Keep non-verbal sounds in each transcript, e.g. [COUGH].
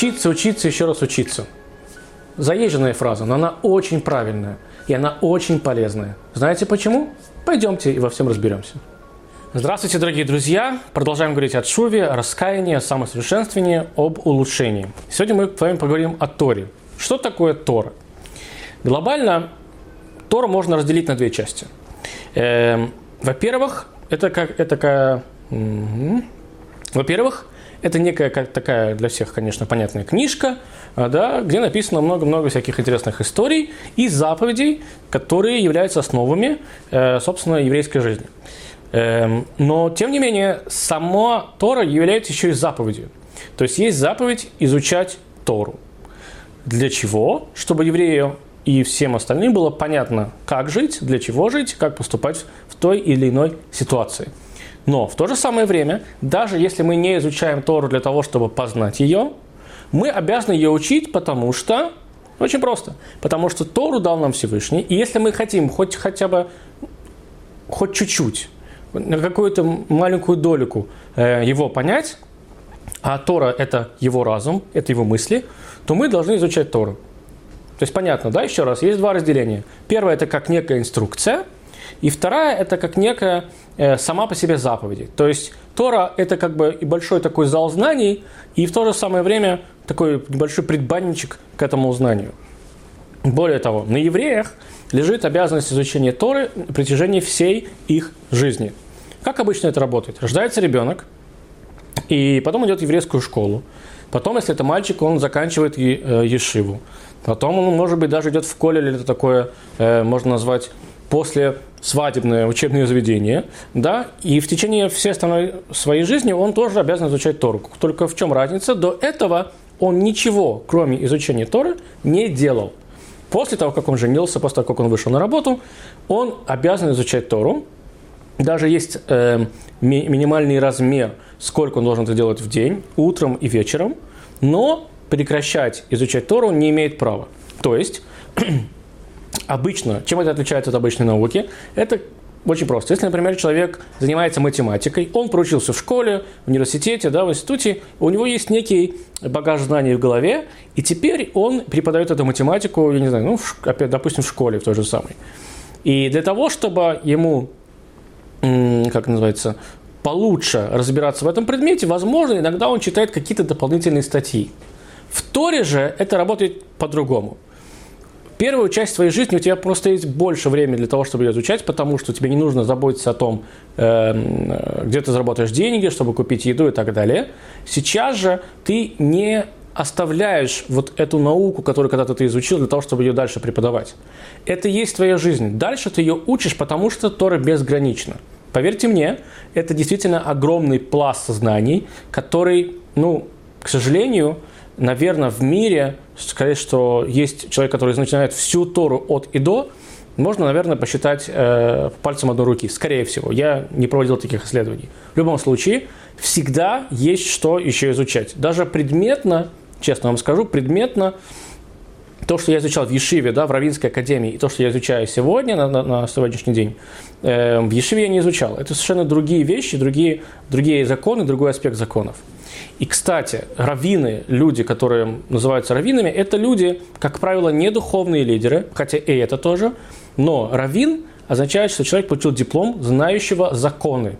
Учиться, учиться, еще раз учиться. Заезженная фраза, но она очень правильная. И она очень полезная. Знаете почему? Пойдемте и во всем разберемся. Здравствуйте, дорогие друзья! Продолжаем говорить о Шуве, о раскаянии, о самосовершенствовании, об улучшении. Сегодня мы с вами поговорим о Торе. Что такое Тора? Глобально Тору можно разделить на две части. Эм, во-первых, это как это. Угу. Во-первых, это некая как такая для всех, конечно, понятная книжка, а, да, где написано много-много всяких интересных историй и заповедей, которые являются основами, э, собственно, еврейской жизни. Эм, но, тем не менее, сама Тора является еще и заповедью. То есть есть заповедь изучать Тору. Для чего? Чтобы еврею и всем остальным было понятно, как жить, для чего жить, как поступать в той или иной ситуации. Но в то же самое время, даже если мы не изучаем Тору для того, чтобы познать ее, мы обязаны ее учить, потому что очень просто. Потому что Тору дал нам Всевышний. И если мы хотим хоть хотя бы, хоть чуть-чуть на какую-то маленькую долику э, его понять, а Тора – это его разум, это его мысли, то мы должны изучать Тору. То есть понятно, да, еще раз, есть два разделения. Первое – это как некая инструкция, и вторая – это как некая сама по себе заповеди. То есть Тора – это как бы и большой такой зал знаний, и в то же самое время такой небольшой предбанничек к этому знанию. Более того, на евреях лежит обязанность изучения Торы на протяжении всей их жизни. Как обычно это работает? Рождается ребенок, и потом идет в еврейскую школу. Потом, если это мальчик, он заканчивает э, ешиву. Потом он, может быть, даже идет в коле, или это такое, э, можно назвать, после свадебное учебное заведение, да, и в течение всей остальной своей жизни он тоже обязан изучать Тору. Только в чем разница? До этого он ничего, кроме изучения Торы, не делал. После того, как он женился, после того, как он вышел на работу, он обязан изучать Тору. Даже есть э, ми- минимальный размер, сколько он должен это делать в день, утром и вечером, но прекращать изучать Тору не имеет права. То есть, [CLEARS THROAT] обычно, чем это отличается от обычной науки, это очень просто. Если, например, человек занимается математикой, он проучился в школе, в университете, да, в институте, у него есть некий багаж знаний в голове, и теперь он преподает эту математику, я не знаю, ну, в, опять, допустим, в школе в той же самой. И для того, чтобы ему, как называется, получше разбираться в этом предмете, возможно, иногда он читает какие-то дополнительные статьи. В Торе же это работает по-другому – первую часть своей жизни у тебя просто есть больше времени для того, чтобы ее изучать, потому что тебе не нужно заботиться о том, эм, э, где ты заработаешь деньги, чтобы купить еду и так далее. Сейчас же ты не оставляешь вот эту науку, которую когда-то ты изучил, для того, чтобы ее дальше преподавать. Это и есть твоя жизнь. Дальше ты ее учишь, потому что Тора безгранична. Поверьте мне, это действительно огромный пласт знаний, который, ну, к сожалению, наверное, в мире сказать, что есть человек, который начинает всю Тору от и до, можно, наверное, посчитать э, пальцем одной руки. Скорее всего. Я не проводил таких исследований. В любом случае, всегда есть что еще изучать. Даже предметно, честно вам скажу, предметно то, что я изучал в Ешиве, да, в Равинской академии, и то, что я изучаю сегодня, на, на, на сегодняшний день, э, в Ешиве я не изучал. Это совершенно другие вещи, другие, другие законы, другой аспект законов. И, кстати, раввины, люди, которые называются раввинами, это люди, как правило, не духовные лидеры, хотя и это тоже, но раввин означает, что человек получил диплом знающего законы.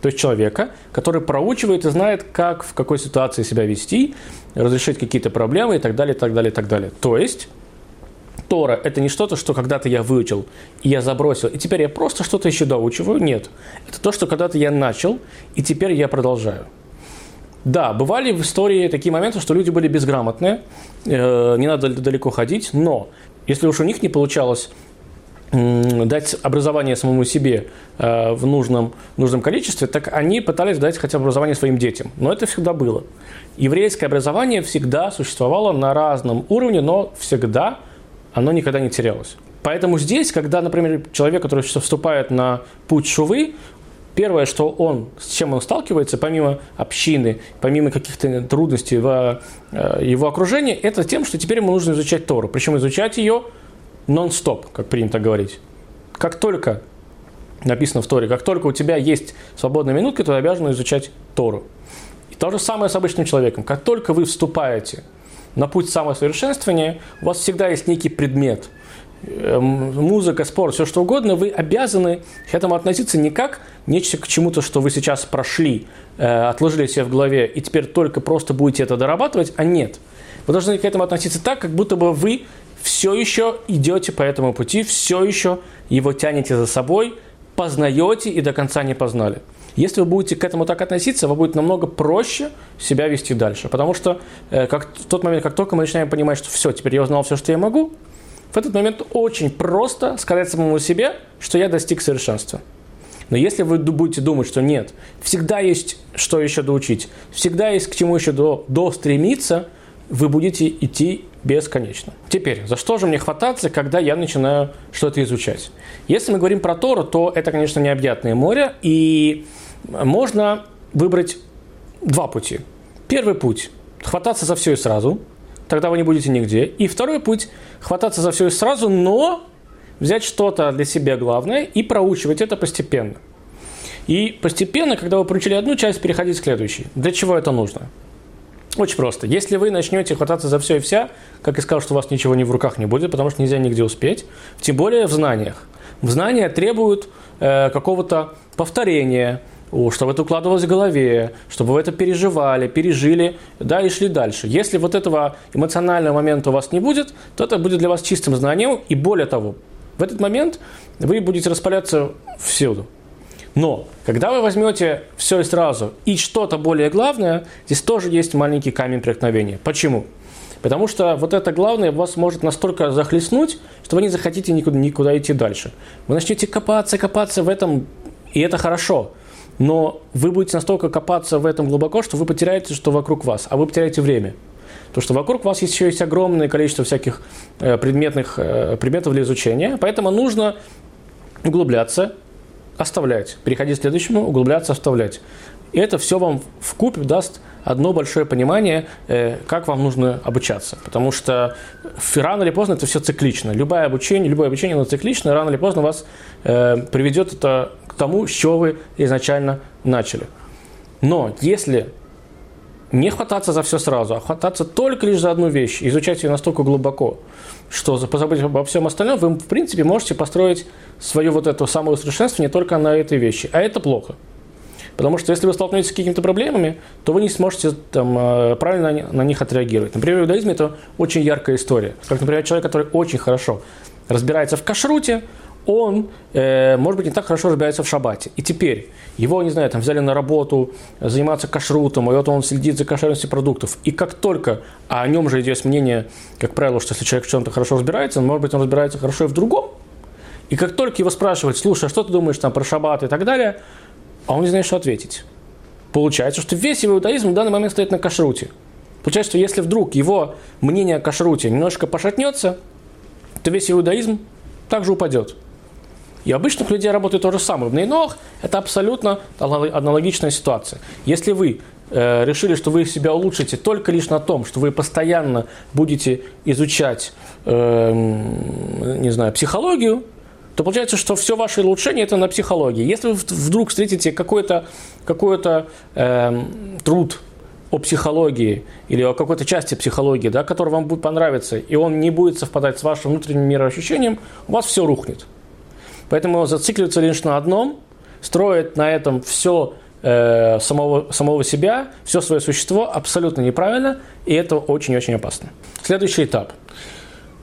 То есть человека, который проучивает и знает, как в какой ситуации себя вести, разрешить какие-то проблемы и так далее, и так далее, и так далее. То есть Тора – это не что-то, что когда-то я выучил, и я забросил, и теперь я просто что-то еще доучиваю. Нет. Это то, что когда-то я начал, и теперь я продолжаю. Да, бывали в истории такие моменты, что люди были безграмотные, э, не надо далеко ходить, но если уж у них не получалось дать образование самому себе э, в нужном, нужном количестве, так они пытались дать хотя бы образование своим детям. Но это всегда было. Еврейское образование всегда существовало на разном уровне, но всегда оно никогда не терялось. Поэтому здесь, когда, например, человек, который вступает на путь шувы, Первое, что он, с чем он сталкивается, помимо общины, помимо каких-то трудностей в э, его окружении, это тем, что теперь ему нужно изучать Тору. Причем изучать ее нон-стоп, как принято говорить. Как только написано в Торе, как только у тебя есть свободная минутка, ты обязан изучать Тору. То же самое с обычным человеком. Как только вы вступаете на путь самосовершенствования, у вас всегда есть некий предмет, музыка, спорт, все что угодно, вы обязаны к этому относиться не как нечто к чему-то, что вы сейчас прошли, э, отложили себе в голове и теперь только просто будете это дорабатывать, а нет. Вы должны к этому относиться так, как будто бы вы все еще идете по этому пути, все еще его тянете за собой, познаете и до конца не познали. Если вы будете к этому так относиться, вам будет намного проще себя вести дальше. Потому что э, как, в тот момент, как только мы начинаем понимать, что все, теперь я узнал все, что я могу, в этот момент очень просто сказать самому себе, что я достиг совершенства. Но если вы будете думать, что нет, всегда есть что еще доучить, всегда есть к чему еще до, стремиться, вы будете идти бесконечно. Теперь, за что же мне хвататься, когда я начинаю что-то изучать? Если мы говорим про Тору, то это, конечно, необъятное море, и можно выбрать два пути. Первый путь – хвататься за все и сразу, тогда вы не будете нигде. И второй путь – хвататься за все и сразу, но взять что-то для себя главное и проучивать это постепенно. И постепенно, когда вы проучили одну часть, переходить к следующей. Для чего это нужно? Очень просто. Если вы начнете хвататься за все и вся, как я сказал, что у вас ничего не в руках не будет, потому что нельзя нигде успеть, тем более в знаниях. В знания требуют э, какого-то повторения, чтобы это укладывалось в голове, чтобы вы это переживали, пережили, да, и шли дальше. Если вот этого эмоционального момента у вас не будет, то это будет для вас чистым знанием, и более того, в этот момент вы будете распаляться всюду. Но, когда вы возьмете все и сразу, и что-то более главное, здесь тоже есть маленький камень преткновения. Почему? Потому что вот это главное вас может настолько захлестнуть, что вы не захотите никуда, никуда идти дальше. Вы начнете копаться, копаться в этом, и это хорошо но вы будете настолько копаться в этом глубоко, что вы потеряете, что вокруг вас, а вы потеряете время. Потому что вокруг вас еще есть огромное количество всяких э, предметных э, предметов для изучения, поэтому нужно углубляться, оставлять, переходить к следующему, углубляться, оставлять. И это все вам в купе даст одно большое понимание, э, как вам нужно обучаться. Потому что рано или поздно это все циклично. Любое обучение, любое обучение, оно циклично, рано или поздно вас приведет это тому, с чего вы изначально начали. Но если не хвататься за все сразу, а хвататься только лишь за одну вещь, изучать ее настолько глубоко, что позабыть обо всем остальном, вы, в принципе, можете построить свое вот это самоусовершенствование только на этой вещи. А это плохо. Потому что если вы столкнетесь с какими-то проблемами, то вы не сможете там, э, правильно на них отреагировать. Например, в иудаизме это очень яркая история. Как, например, человек, который очень хорошо разбирается в кашруте, он, э, может быть, не так хорошо разбирается в шабате. И теперь его, не знаю, там взяли на работу заниматься кашрутом, и вот он следит за кошерностью продуктов. И как только, а о нем же идет мнение, как правило, что если человек в чем-то хорошо разбирается, может быть, он разбирается хорошо и в другом. И как только его спрашивают, слушай, а что ты думаешь там про шаббат и так далее, а он не знает, что ответить. Получается, что весь его иудаизм в данный момент стоит на кашруте. Получается, что если вдруг его мнение о кашруте немножко пошатнется, то весь иудаизм также упадет. И обычных людей работает то же самое. В Нейнох это абсолютно аналогичная ситуация. Если вы э, решили, что вы себя улучшите только лишь на том, что вы постоянно будете изучать, э, не знаю, психологию, то получается, что все ваше улучшение это на психологии. Если вы вдруг встретите какой-то какой э, труд о психологии или о какой-то части психологии, да, который вам будет понравиться, и он не будет совпадать с вашим внутренним мироощущением, у вас все рухнет. Поэтому зацикливаться лишь на одном, строить на этом все э, самого, самого себя, все свое существо абсолютно неправильно, и это очень-очень опасно. Следующий этап.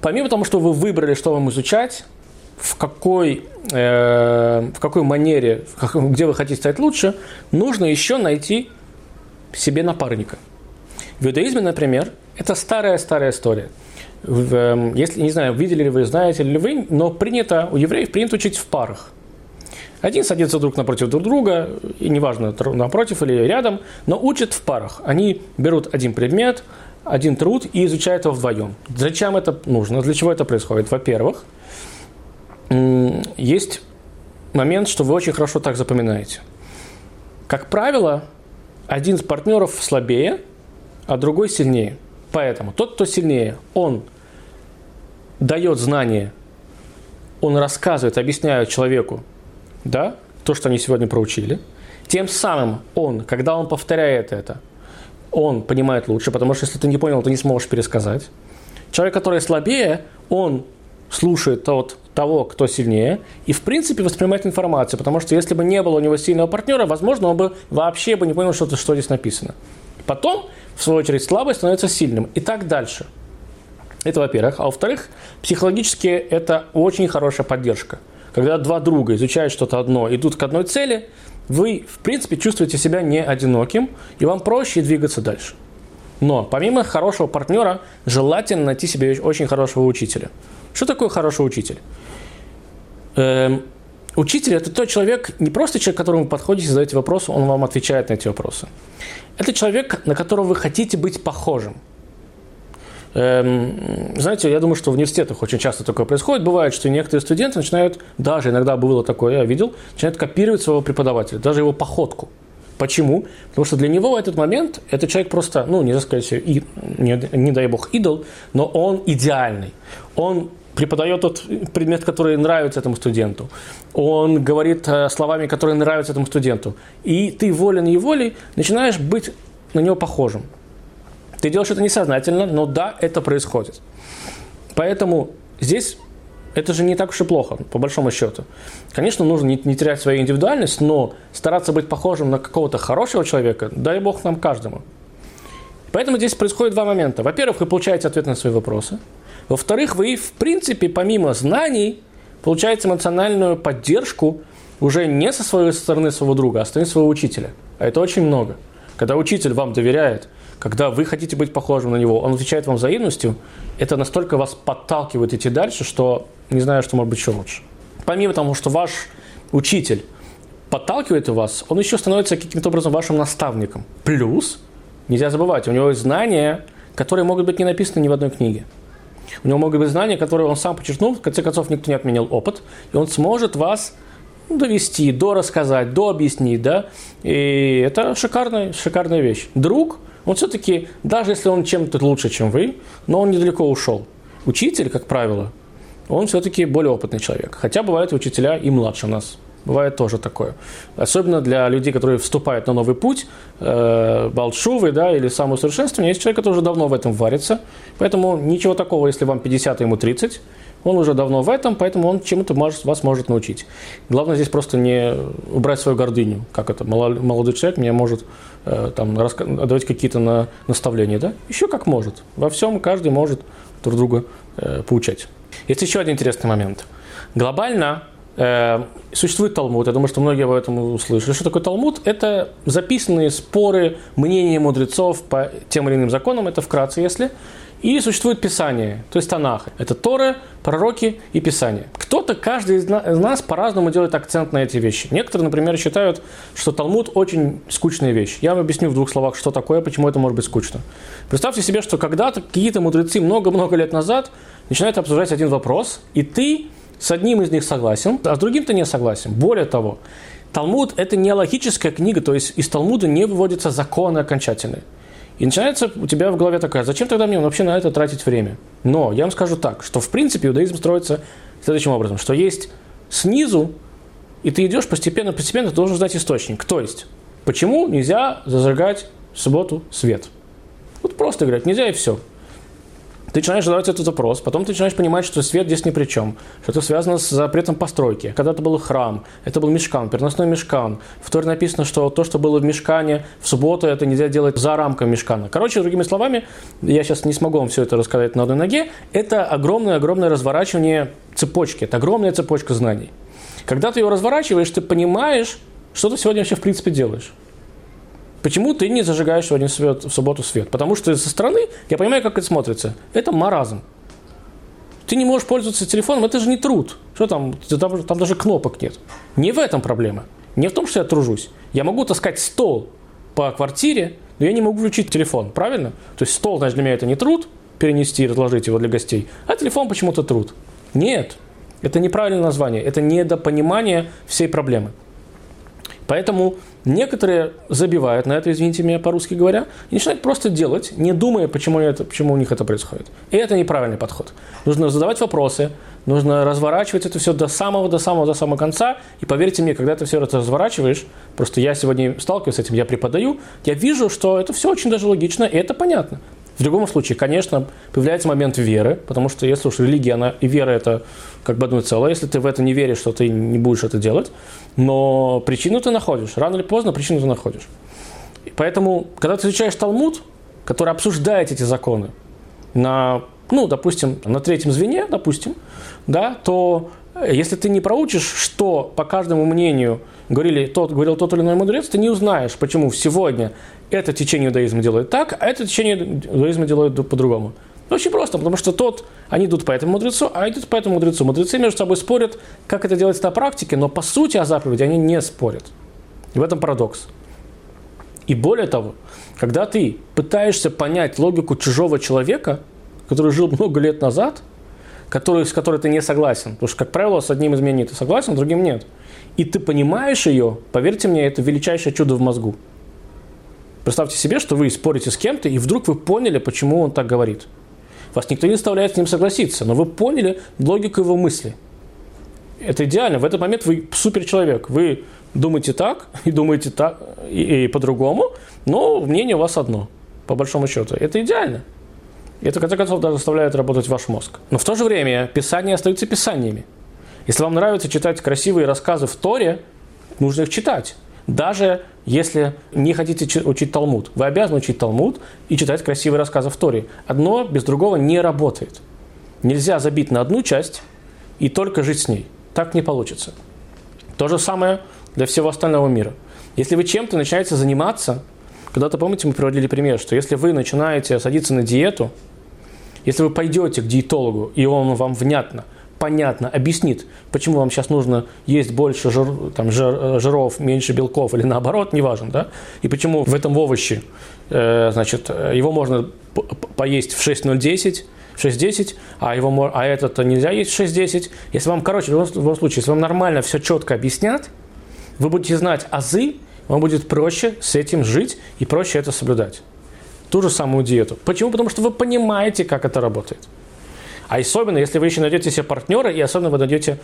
Помимо того, что вы выбрали, что вам изучать, в какой, э, в какой манере, где вы хотите стать лучше, нужно еще найти себе напарника. В иудаизме, например, это старая-старая история – Эм, если, не знаю, видели ли вы, знаете ли вы, но принято, у евреев принято учить в парах. Один садится друг напротив друг друга, и неважно, напротив или рядом, но учат в парах. Они берут один предмет, один труд и изучают его вдвоем. Зачем это нужно? Для чего это происходит? Во-первых, есть момент, что вы очень хорошо так запоминаете. Как правило, один из партнеров слабее, а другой сильнее. Поэтому тот, кто сильнее, он дает знание, он рассказывает, объясняет человеку, да, то, что они сегодня проучили. Тем самым он, когда он повторяет это, он понимает лучше, потому что если ты не понял, ты не сможешь пересказать. Человек, который слабее, он слушает от того, кто сильнее, и в принципе воспринимает информацию, потому что если бы не было у него сильного партнера, возможно, он бы вообще бы не понял, что, что здесь написано. Потом, в свою очередь, слабый становится сильным и так дальше. Это во-первых. А во-вторых, психологически это очень хорошая поддержка. Когда два друга изучают что-то одно, идут к одной цели, вы, в принципе, чувствуете себя не одиноким, и вам проще двигаться дальше. Но помимо хорошего партнера, желательно найти себе очень хорошего учителя. Что такое хороший учитель? Эм, учитель – это тот человек, не просто человек, которому вы подходите, задаете вопросы, он вам отвечает на эти вопросы. Это человек, на которого вы хотите быть похожим. Эм, знаете, я думаю, что в университетах очень часто такое происходит. Бывает, что некоторые студенты начинают, даже иногда было такое, я видел, начинают копировать своего преподавателя, даже его походку. Почему? Потому что для него в этот момент этот человек просто, ну, не сказать, и, не, не дай бог, идол, но он идеальный. Он преподает тот предмет, который нравится этому студенту. Он говорит э, словами, которые нравятся этому студенту. И ты волей-неволей начинаешь быть на него похожим. Ты делаешь это несознательно, но да, это происходит. Поэтому здесь это же не так уж и плохо, по большому счету. Конечно, нужно не, не терять свою индивидуальность, но стараться быть похожим на какого-то хорошего человека, дай бог нам каждому. Поэтому здесь происходит два момента. Во-первых, вы получаете ответ на свои вопросы. Во-вторых, вы, в принципе, помимо знаний, получаете эмоциональную поддержку уже не со своей стороны своего друга, а со стороны своего учителя. А это очень много. Когда учитель вам доверяет, когда вы хотите быть похожим на него, он отвечает вам взаимностью, это настолько вас подталкивает идти дальше, что не знаю, что может быть еще лучше. Помимо того, что ваш учитель подталкивает вас, он еще становится каким-то образом вашим наставником. Плюс, нельзя забывать, у него есть знания, которые могут быть не написаны ни в одной книге. У него могут быть знания, которые он сам подчеркнул, в конце концов никто не отменил опыт, и он сможет вас довести, до рассказать, до объяснить, да, и это шикарная, шикарная вещь. Друг, он все-таки, даже если он чем-то лучше, чем вы, но он недалеко ушел. Учитель, как правило, он все-таки более опытный человек. Хотя бывают учителя и младше нас. Бывает тоже такое. Особенно для людей, которые вступают на новый путь, э, Балшувы, да, или самоусовершенствование. Есть человек, который уже давно в этом варится. Поэтому ничего такого, если вам 50, а ему 30. Он уже давно в этом, поэтому он чему-то может, вас может научить. Главное здесь просто не убрать свою гордыню. Как это, молодой человек мне может э, там, давать какие-то на, наставления. Да? Еще как может. Во всем каждый может друг друга э, поучать. Есть еще один интересный момент. Глобально э, существует Талмуд. Я думаю, что многие об этом услышали. Что такое Талмуд? Это записанные споры, мнения мудрецов по тем или иным законам. Это вкратце, если. И существует Писание, то есть Танах. Это Торы, пророки и Писание. Кто-то, каждый из нас по-разному делает акцент на эти вещи. Некоторые, например, считают, что Талмуд очень скучная вещь. Я вам объясню в двух словах, что такое, почему это может быть скучно. Представьте себе, что когда-то какие-то мудрецы много-много лет назад начинают обсуждать один вопрос, и ты с одним из них согласен, а с другим ты не согласен. Более того, Талмуд – это не логическая книга, то есть из Талмуда не выводятся законы окончательные. И начинается у тебя в голове такая, зачем тогда мне вообще на это тратить время? Но я вам скажу так, что в принципе иудаизм строится следующим образом, что есть снизу, и ты идешь постепенно, постепенно, ты должен знать источник. То есть, почему нельзя зажигать в субботу свет? Вот просто говорят, нельзя и все. Ты начинаешь задавать этот вопрос, потом ты начинаешь понимать, что свет здесь ни при чем, что это связано с запретом постройки. Когда-то был храм, это был мешкан, переносной мешкан. В Торе написано, что то, что было в мешкане в субботу, это нельзя делать за рамками мешкана. Короче, другими словами, я сейчас не смогу вам все это рассказать на одной ноге, это огромное-огромное разворачивание цепочки, это огромная цепочка знаний. Когда ты ее разворачиваешь, ты понимаешь, что ты сегодня вообще в принципе делаешь. Почему ты не зажигаешь сегодня свет, в субботу свет? Потому что со стороны, я понимаю, как это смотрится, это маразм. Ты не можешь пользоваться телефоном, это же не труд. Что там, там, там даже кнопок нет. Не в этом проблема. Не в том, что я тружусь. Я могу таскать стол по квартире, но я не могу включить телефон, правильно? То есть стол, значит, для меня это не труд, перенести и разложить его для гостей, а телефон почему-то труд. Нет, это неправильное название, это недопонимание всей проблемы. Поэтому некоторые забивают на это, извините меня, по-русски говоря, и начинают просто делать, не думая, почему, это, почему у них это происходит. И это неправильный подход. Нужно задавать вопросы, нужно разворачивать это все до самого, до самого, до самого конца. И поверьте мне, когда ты все это разворачиваешь, просто я сегодня сталкиваюсь с этим, я преподаю, я вижу, что это все очень даже логично, и это понятно. В другом случае, конечно, появляется момент веры, потому что если уж религия она, и вера – это как бы одно целое, если ты в это не веришь, то ты не будешь это делать, но причину ты находишь, рано или поздно причину ты находишь. И поэтому, когда ты изучаешь Талмуд, который обсуждает эти законы на, ну, допустим, на третьем звене, допустим, да, то э, если ты не проучишь, что по каждому мнению говорили, тот, говорил тот или иной мудрец, ты не узнаешь, почему сегодня это течение иудаизма делает так, а это течение иудаизма делает по-другому. Очень просто, потому что тот, они идут по этому мудрецу, а идут по этому мудрецу. Мудрецы между собой спорят, как это делается на практике, но по сути о заповеди они не спорят. И в этом парадокс. И более того, когда ты пытаешься понять логику чужого человека, который жил много лет назад, который, с которой ты не согласен, потому что, как правило, с одним из мнений ты согласен, с другим нет, и ты понимаешь ее, поверьте мне, это величайшее чудо в мозгу. Представьте себе, что вы спорите с кем-то, и вдруг вы поняли, почему он так говорит. Вас никто не заставляет с ним согласиться, но вы поняли логику его мысли. Это идеально. В этот момент вы супер человек. Вы думаете так и думаете так и, и по-другому, но мнение у вас одно, по большому счету. Это идеально. И это, в конце концов, даже заставляет работать ваш мозг. Но в то же время писания остаются писаниями. Если вам нравится читать красивые рассказы в Торе, нужно их читать. Даже если не хотите учить Талмуд. Вы обязаны учить Талмуд и читать красивые рассказы в Торе. Одно без другого не работает. Нельзя забить на одну часть и только жить с ней. Так не получится. То же самое для всего остального мира. Если вы чем-то начинаете заниматься, когда-то, помните, мы приводили пример, что если вы начинаете садиться на диету, если вы пойдете к диетологу, и он вам внятно понятно объяснит, почему вам сейчас нужно есть больше жир, там, жир, жиров, меньше белков или наоборот, неважно, да, и почему в этом овоще, э, значит, его можно поесть в 6.010, 6.10, а, его, а этот нельзя есть в 6.10. Если вам, короче, в любом случае, если вам нормально все четко объяснят, вы будете знать азы, вам будет проще с этим жить и проще это соблюдать. Ту же самую диету. Почему? Потому что вы понимаете, как это работает. А особенно, если вы еще найдете себе партнера, и особенно вы найдете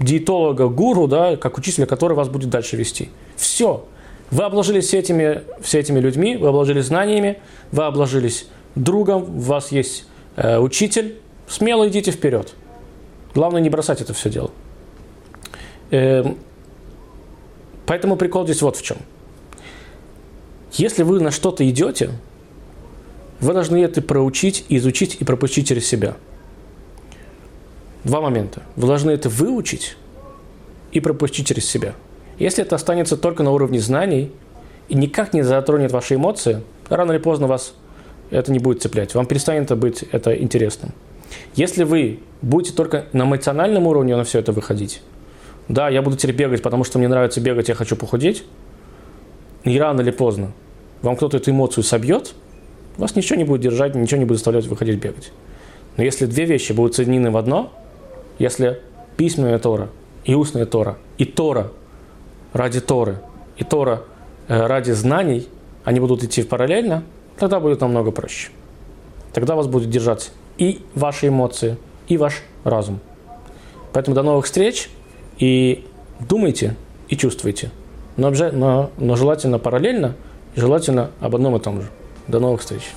диетолога, гуру, да, как учителя, который вас будет дальше вести. Все. Вы обложились все этими, все этими людьми, вы обложились знаниями, вы обложились другом, у вас есть э, учитель. Смело идите вперед. Главное не бросать это все дело. Э, поэтому прикол здесь вот в чем. Если вы на что-то идете, вы должны это проучить, изучить и пропустить через себя – два момента. Вы должны это выучить и пропустить через себя. Если это останется только на уровне знаний и никак не затронет ваши эмоции, рано или поздно вас это не будет цеплять. Вам перестанет быть это интересным. Если вы будете только на эмоциональном уровне на все это выходить, да, я буду теперь бегать, потому что мне нравится бегать, я хочу похудеть, и рано или поздно вам кто-то эту эмоцию собьет, вас ничего не будет держать, ничего не будет заставлять выходить бегать. Но если две вещи будут соединены в одно – если письменная Тора и устная Тора, и Тора ради Торы, и Тора э, ради знаний, они будут идти параллельно, тогда будет намного проще. Тогда вас будет держать и ваши эмоции, и ваш разум. Поэтому до новых встреч и думайте и чувствуйте. Но, но, но желательно параллельно желательно об одном и том же. До новых встреч.